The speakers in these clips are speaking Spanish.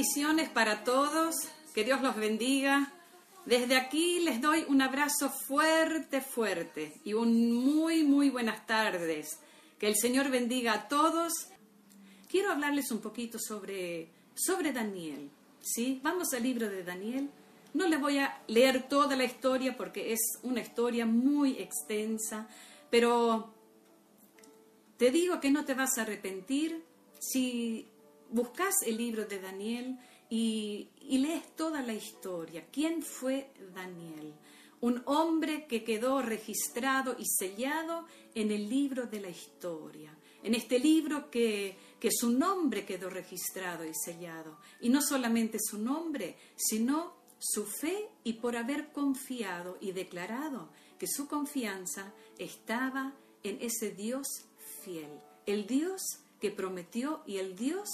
Bendiciones para todos, que Dios los bendiga. Desde aquí les doy un abrazo fuerte, fuerte y un muy, muy buenas tardes. Que el Señor bendiga a todos. Quiero hablarles un poquito sobre, sobre Daniel. ¿sí? Vamos al libro de Daniel. No les voy a leer toda la historia porque es una historia muy extensa, pero te digo que no te vas a arrepentir si buscas el libro de Daniel y, lees toda la historia. ¿Quién fue Daniel? Un hombre que quedó registrado y sellado en el libro de la historia. En este libro que, que su nombre quedó registrado y sellado. Y no solamente su nombre, sino su fe y por haber confiado y declarado que su confianza estaba en ese Dios fiel, el Dios que prometió y el Dios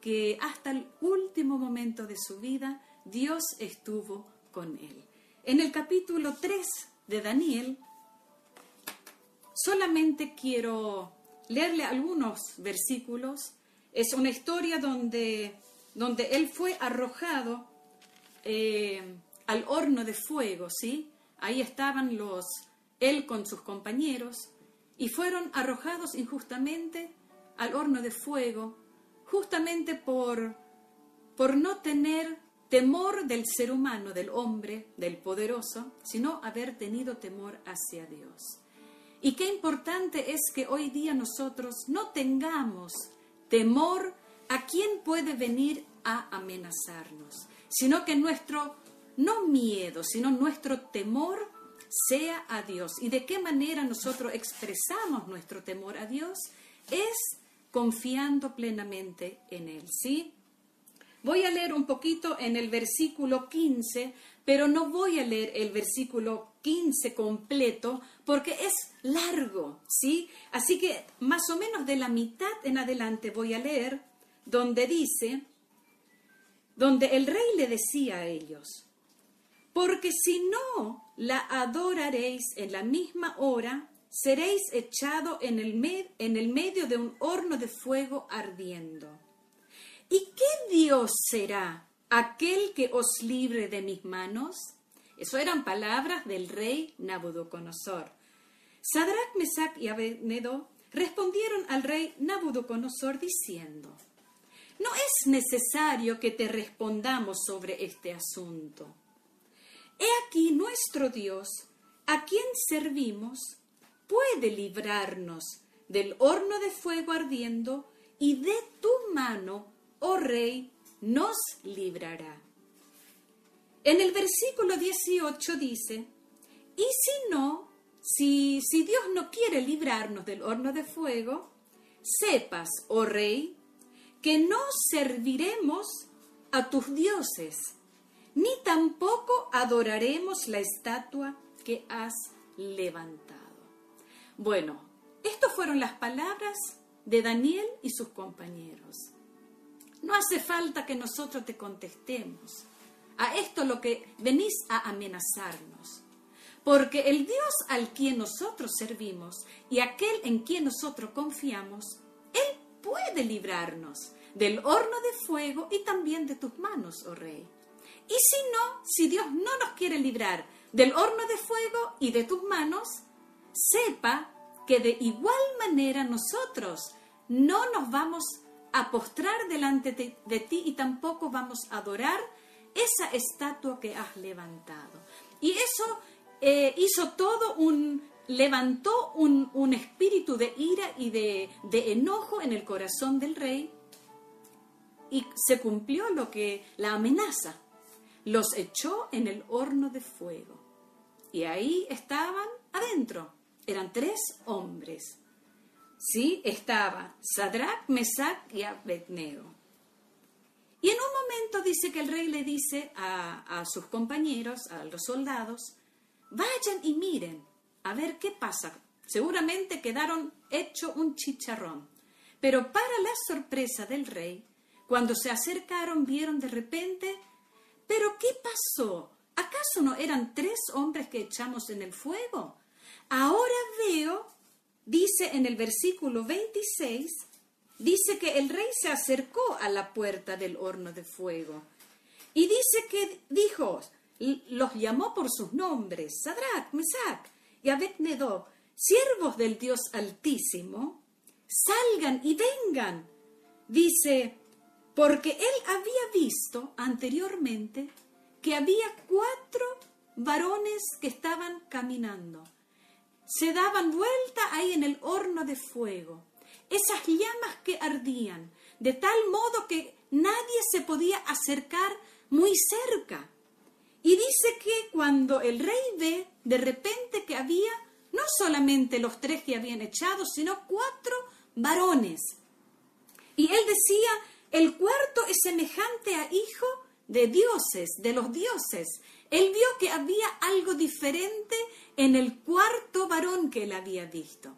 que hasta el último momento de su vida Dios estuvo con él. En el capítulo 3 de Daniel, solamente quiero leerle algunos versículos. Es una historia donde, donde él fue arrojado eh, al horno de fuego, ¿sí? Ahí estaban los, él con sus compañeros, y fueron arrojados injustamente al horno de fuego justamente por, por no tener temor del ser humano, del hombre, del poderoso, sino haber tenido temor hacia Dios. Y qué importante es que hoy día nosotros no tengamos temor a quien puede venir a amenazarnos, sino que nuestro, no miedo, sino nuestro temor sea a Dios. ¿Y de qué manera nosotros expresamos nuestro temor a Dios? Es confiando plenamente en Él. ¿Sí? Voy a leer un poquito en el versículo 15, pero no voy a leer el versículo 15 completo porque es largo, ¿sí? Así que más o menos de la mitad en adelante voy a leer donde dice, donde el rey le decía a ellos, porque si no la adoraréis en la misma hora, seréis echado en el, en el medio de un horno de fuego ardiendo. ¿Y qué Dios será aquel que os libre de mis manos? Eso eran palabras del rey Nabucodonosor. Sadrach, Mesach y Abednego respondieron al rey Nabucodonosor diciendo: No es necesario que te respondamos sobre este asunto. He aquí nuestro Dios, a quien servimos, puede librarnos del horno de fuego ardiendo, y de tu mano, oh rey, nos librará. En el versículo 18 dice, y si no, si, si Dios no quiere librarnos del horno de fuego, sepas, oh rey, que no serviremos a tus dioses, ni tampoco adoraremos la estatua que has levantado. Bueno, estas fueron las palabras de Daniel y sus compañeros. No hace falta que nosotros te contestemos a esto lo que venís a amenazarnos. Porque el Dios al quien nosotros servimos y aquel en quien nosotros confiamos, Él puede librarnos del horno de fuego y también de tus manos, oh rey. Y si no, si Dios no nos quiere librar del horno de fuego y de tus manos, sepa que de igual manera nosotros no nos vamos a postrar delante de, ti y tampoco vamos a adorar esa estatua que has levantado. Y eso eh, hizo todo un, levantó un, espíritu de ira y de, de, enojo en el corazón del rey y se cumplió lo que la amenaza. Los echó en el horno de fuego y ahí estaban adentro eran tres hombres. ¿Sí? Estaba Sadrach, Mesach y Abednego. Y en un momento dice que el rey le dice a, a sus compañeros, a los soldados, vayan y miren a ver qué pasa. Seguramente quedaron hecho un chicharrón. Pero para la sorpresa del rey, cuando se acercaron vieron de repente, pero ¿qué pasó? ¿Acaso no eran tres hombres que echamos en el fuego? Ahora veo, dice en el versículo 26, dice que el rey se acercó a la puerta del horno de fuego y dice que dijo, los llamó por sus nombres, Sadrach, Mesach y Abednego, siervos del Dios Altísimo, salgan y vengan. Dice, porque él había visto anteriormente que había cuatro varones que estaban caminando. Se daban vuelta ahí en el horno de fuego. Esas llamas que ardían, de tal modo que nadie se podía acercar muy cerca. Y dice que cuando el rey ve de repente que había no solamente los tres que habían echado, sino cuatro varones. Y él decía, el cuarto es semejante a hijo de dioses, de los dioses. Él vio que había algo diferente en el cuarto varón que él había visto.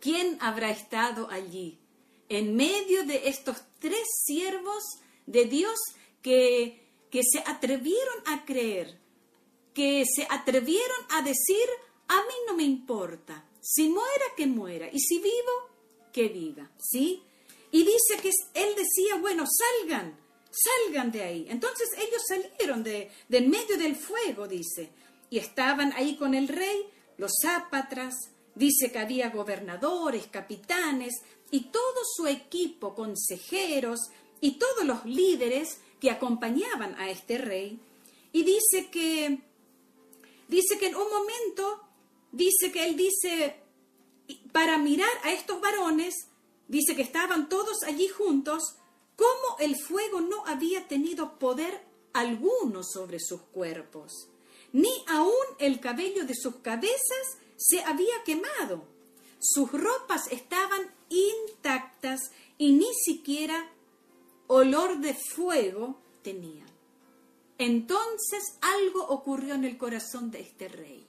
¿Quién habrá estado allí? En medio de estos tres siervos de Dios que, que se atrevieron a creer, que se atrevieron a decir, a mí no me importa, si muera, que muera, y si vivo, que viva, ¿sí? Y dice que él decía, bueno, salgan, salgan de ahí. Entonces ellos salieron de, en medio del fuego, dice, y estaban ahí con el rey, los zápatras, dice que había gobernadores, capitanes y todo su equipo, consejeros y todos los líderes que acompañaban a este rey. Y dice que, dice que en un momento, dice que él dice, para mirar a estos varones, dice que estaban todos allí juntos, como el fuego no había tenido poder alguno sobre sus cuerpos, ni aun el cabello de sus cabezas se había quemado. Sus ropas estaban intactas y ni siquiera olor de fuego tenían. Entonces algo ocurrió en el corazón de este rey.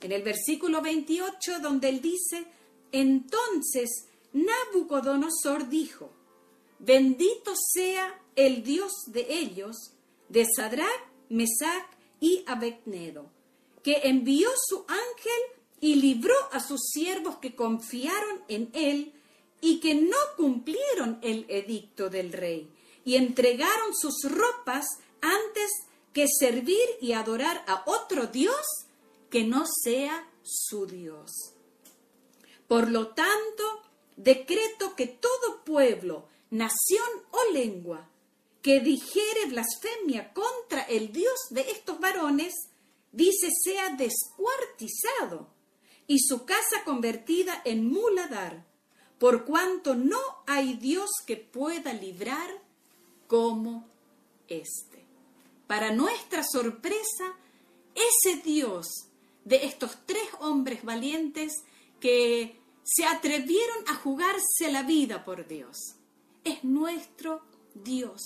En el versículo 28, donde él dice, entonces Nabucodonosor dijo, bendito sea el Dios de ellos, de Sadrach, Mesach y Abednego, que envió su ángel y libró a sus siervos que confiaron en él y que no cumplieron el edicto del rey y entregaron sus ropas antes que servir y adorar a otro Dios que no sea su Dios. Por lo tanto, decreto que todo pueblo, nación o lengua que dijere blasfemia contra el Dios de estos varones, dice sea descuartizado y su casa convertida en muladar, por cuanto no hay Dios que pueda librar como este. Para nuestra sorpresa, ese Dios de estos tres hombres valientes que se atrevieron a jugarse la vida por Dios. Es nuestro Dios,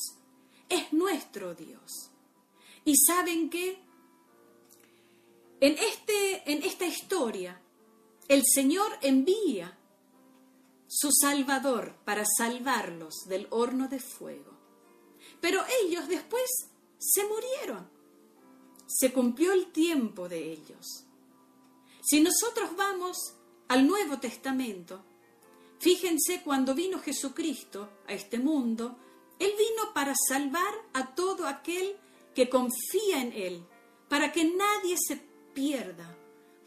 es nuestro Dios. ¿Y saben qué? En, este, en esta historia, el Señor envía su Salvador para salvarlos del horno de fuego. Pero ellos después se murieron. Se cumplió el tiempo de ellos. Si nosotros vamos al Nuevo Testamento, fíjense cuando vino Jesucristo a este mundo, Él vino para salvar a todo aquel que confía en Él, para que nadie se pierda,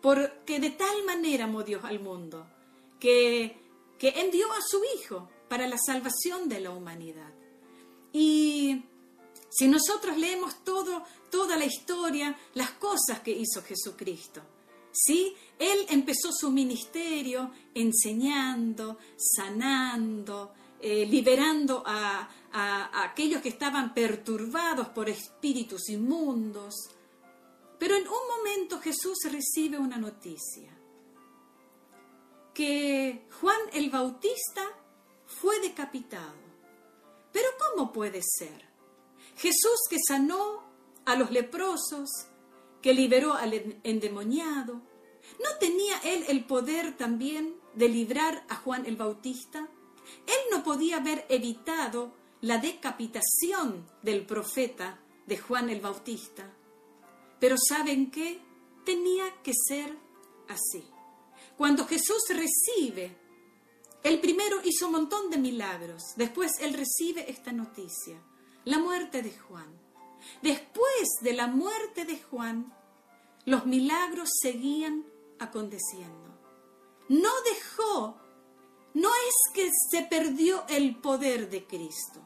porque de tal manera amó Dios al mundo, que, que envió a su Hijo para la salvación de la humanidad. Y si nosotros leemos todo, toda la historia, las cosas que hizo Jesucristo, ¿sí? Él empezó su ministerio enseñando, sanando, eh, liberando a, aquellos que estaban perturbados por espíritus inmundos. Pero en un momento Jesús recibe una noticia, que Juan el Bautista fue decapitado. Pero ¿cómo puede ser? Jesús que sanó a los leprosos, que liberó al endemoniado. ¿No tenía él el poder también de librar a Juan el Bautista? Él no podía haber evitado la decapitación del profeta de Juan el Bautista. Pero ¿saben qué? Tenía que ser así. Cuando Jesús recibe el primero hizo un montón de milagros. Después él recibe esta noticia, la muerte de Juan. Después de la muerte de Juan, los milagros seguían aconteciendo. No dejó, no es que se perdió el poder de Cristo.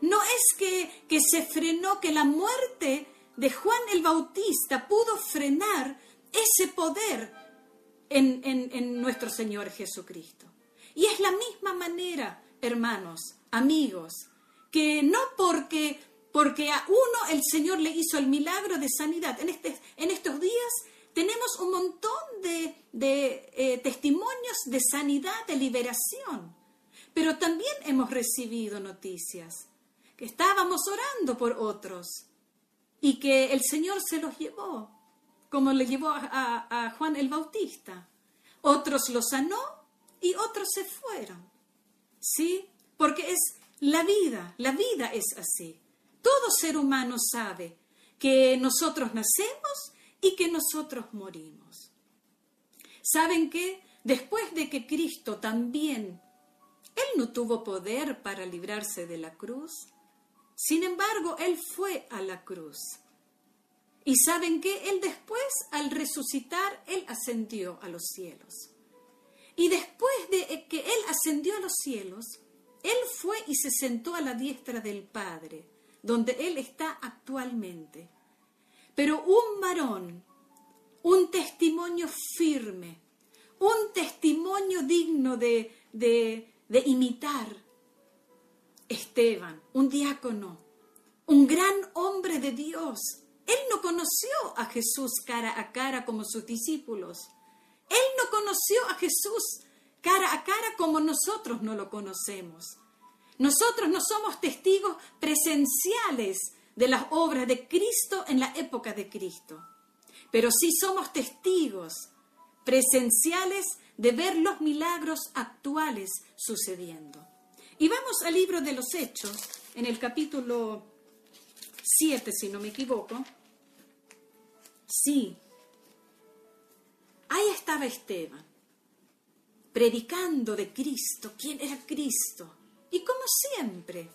No es que, que se frenó, que la muerte de Juan el Bautista pudo frenar ese poder en, en, nuestro Señor Jesucristo. Y es la misma manera, hermanos, amigos, que no porque, porque a uno el Señor le hizo el milagro de sanidad. En, este, estos días tenemos un montón de, de eh, testimonios de sanidad, de liberación. Pero también hemos recibido noticias que estábamos orando por otros y que el Señor se los llevó, como le llevó a, Juan el Bautista. Otros los sanó y otros se fueron. ¿Sí? Porque es la vida, la vida es así. Todo ser humano sabe que nosotros nacemos y que nosotros morimos. ¿Saben qué? Después de que Cristo también, Él no tuvo poder para librarse de la cruz, sin embargo, Él fue a la cruz. Y saben que Él después, al resucitar, Él ascendió a los cielos. Y después de que Él ascendió a los cielos, Él fue y se sentó a la diestra del Padre, donde Él está actualmente. Pero un varón, un testimonio firme, un testimonio digno de, de, imitar, Esteban, un diácono, un gran hombre de Dios. Él no conoció a Jesús cara a cara como sus discípulos. Él no conoció a Jesús cara a cara como nosotros no lo conocemos. Nosotros no somos testigos presenciales de las obras de Cristo en la época de Cristo, pero sí somos testigos presenciales de ver los milagros actuales sucediendo. Y vamos al libro de los Hechos, en el capítulo 7, si no me equivoco. Sí, ahí estaba Esteban, predicando de Cristo, quién era Cristo. Como siempre,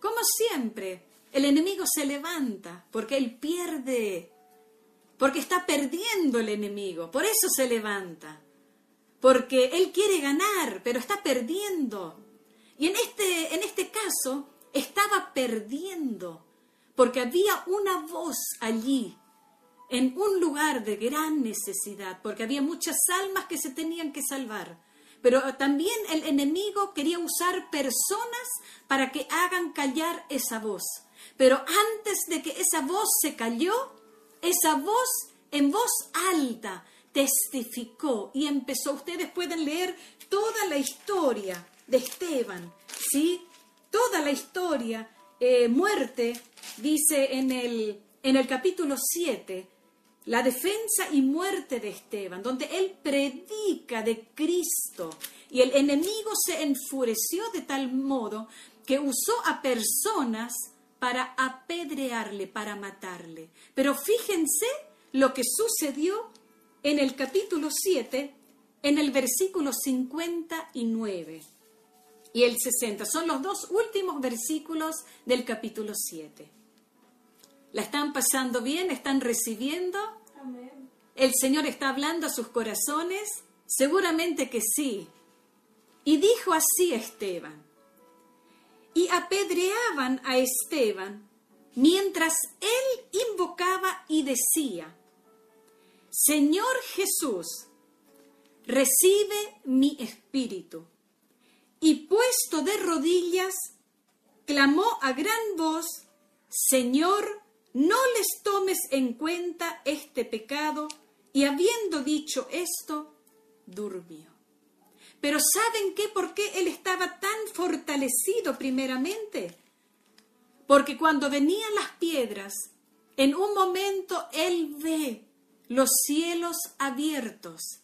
como siempre, el enemigo se levanta porque él pierde, porque está perdiendo el enemigo, por eso se levanta, porque él quiere ganar, pero está perdiendo. Y en este, en este caso estaba perdiendo, porque había una voz allí, en un lugar de gran necesidad, porque había muchas almas que se tenían que salvar. Pero también el enemigo quería usar personas para que hagan callar esa voz. Pero antes de que esa voz se calló, esa voz en voz alta testificó y empezó. Ustedes pueden leer toda la historia de Esteban, ¿sí? Toda la historia, eh, muerte, dice en el, en el capítulo 7, la defensa y muerte de Esteban, donde él predica de Cristo y el enemigo se enfureció de tal modo que usó a personas para apedrearle, para matarle. Pero fíjense lo que sucedió en el capítulo 7, en el versículo 59 y el 60. Son los dos últimos versículos del capítulo 7. ¿La están pasando bien? ¿Están recibiendo? ¿El Señor está hablando a sus corazones? Seguramente que sí. Y dijo así Esteban. Y apedreaban a Esteban mientras él invocaba y decía, Señor Jesús, recibe mi espíritu y puesto de rodillas, clamó a gran voz, Señor, no les tomes en cuenta este pecado, y habiendo dicho esto, durmió. Pero ¿saben qué? ¿Por qué él estaba tan fortalecido primeramente? Porque cuando venían las piedras, en un momento él ve los cielos abiertos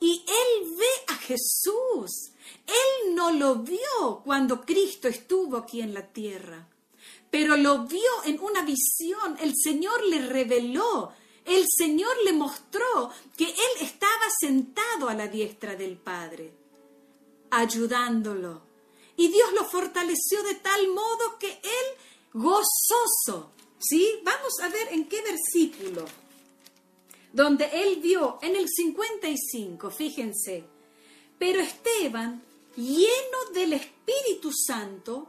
y él ve a Jesús él no lo vio cuando Cristo estuvo aquí en la tierra, pero lo vio en una visión. El Señor le reveló, el Señor le mostró que Él estaba sentado a la diestra del Padre. ayudándolo. Y Dios lo fortaleció de tal modo que él gozoso, ¿sí? Vamos a ver en qué versículo. Donde él vio en el 55, fíjense, pero Esteban, lleno del Espíritu Santo,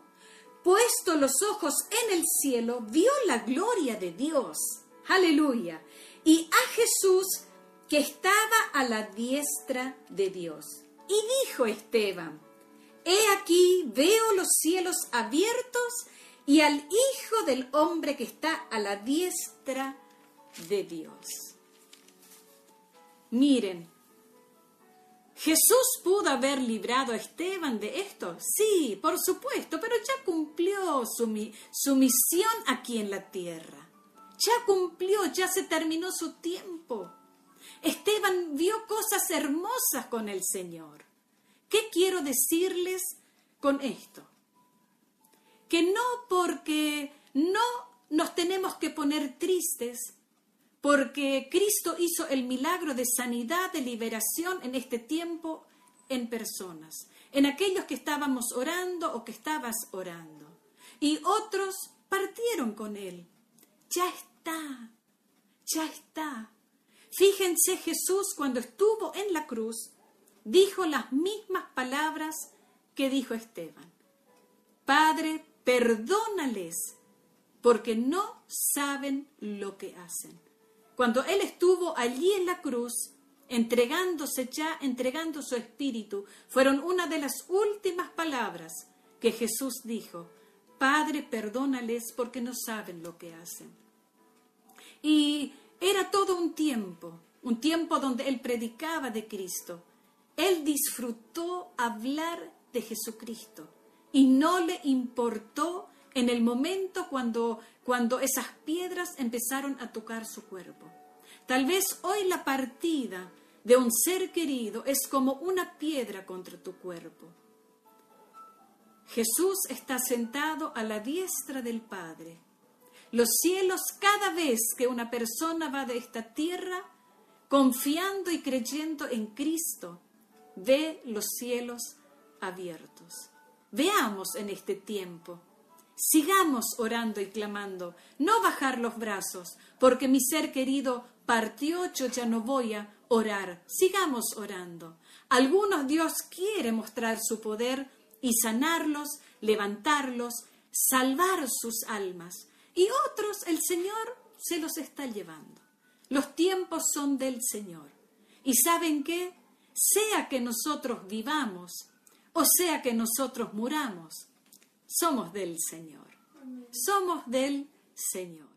puesto los ojos en el cielo, vio la gloria de Dios. Aleluya. Y a Jesús que estaba a la diestra de Dios. Y dijo Esteban, He aquí veo los cielos abiertos y al Hijo del Hombre que está a la diestra de Dios. Miren, ¿Jesús pudo haber librado a Esteban de esto? Sí, por supuesto, pero ya cumplió su, su, misión aquí en la tierra. Ya cumplió, ya se terminó su tiempo. Esteban vio cosas hermosas con el Señor. ¿Qué quiero decirles con esto? Que no porque no nos tenemos que poner tristes porque Cristo hizo el milagro de sanidad, de liberación en este tiempo en personas, en aquellos que estábamos orando o que estabas orando. Y otros partieron con Él. Ya está, ya está. Fíjense Jesús cuando estuvo en la cruz, dijo las mismas palabras que dijo Esteban. Padre, perdónales, porque no saben lo que hacen. Cuando Él estuvo allí en la cruz, entregándose ya, entregando su espíritu, fueron una de las últimas palabras que Jesús dijo, Padre, perdónales porque no saben lo que hacen. Y era todo un tiempo, un tiempo donde Él predicaba de Cristo. Él disfrutó hablar de Jesucristo y no le importó en el momento cuando, cuando esas piedras empezaron a tocar su cuerpo. Tal vez hoy la partida de un ser querido es como una piedra contra tu cuerpo. Jesús está sentado a la diestra del Padre. Los cielos, cada vez que una persona va de esta tierra, confiando y creyendo en Cristo, ve los cielos abiertos. Veamos en este tiempo Sigamos orando y clamando, no bajar los brazos, porque mi ser querido partió, yo ya no voy a orar. Sigamos orando. Algunos Dios quiere mostrar su poder y sanarlos, levantarlos, salvar sus almas. Y otros el Señor se los está llevando. Los tiempos son del Señor. ¿Y saben qué? Sea que nosotros vivamos o sea que nosotros muramos, somos del Señor. Somos del Señor.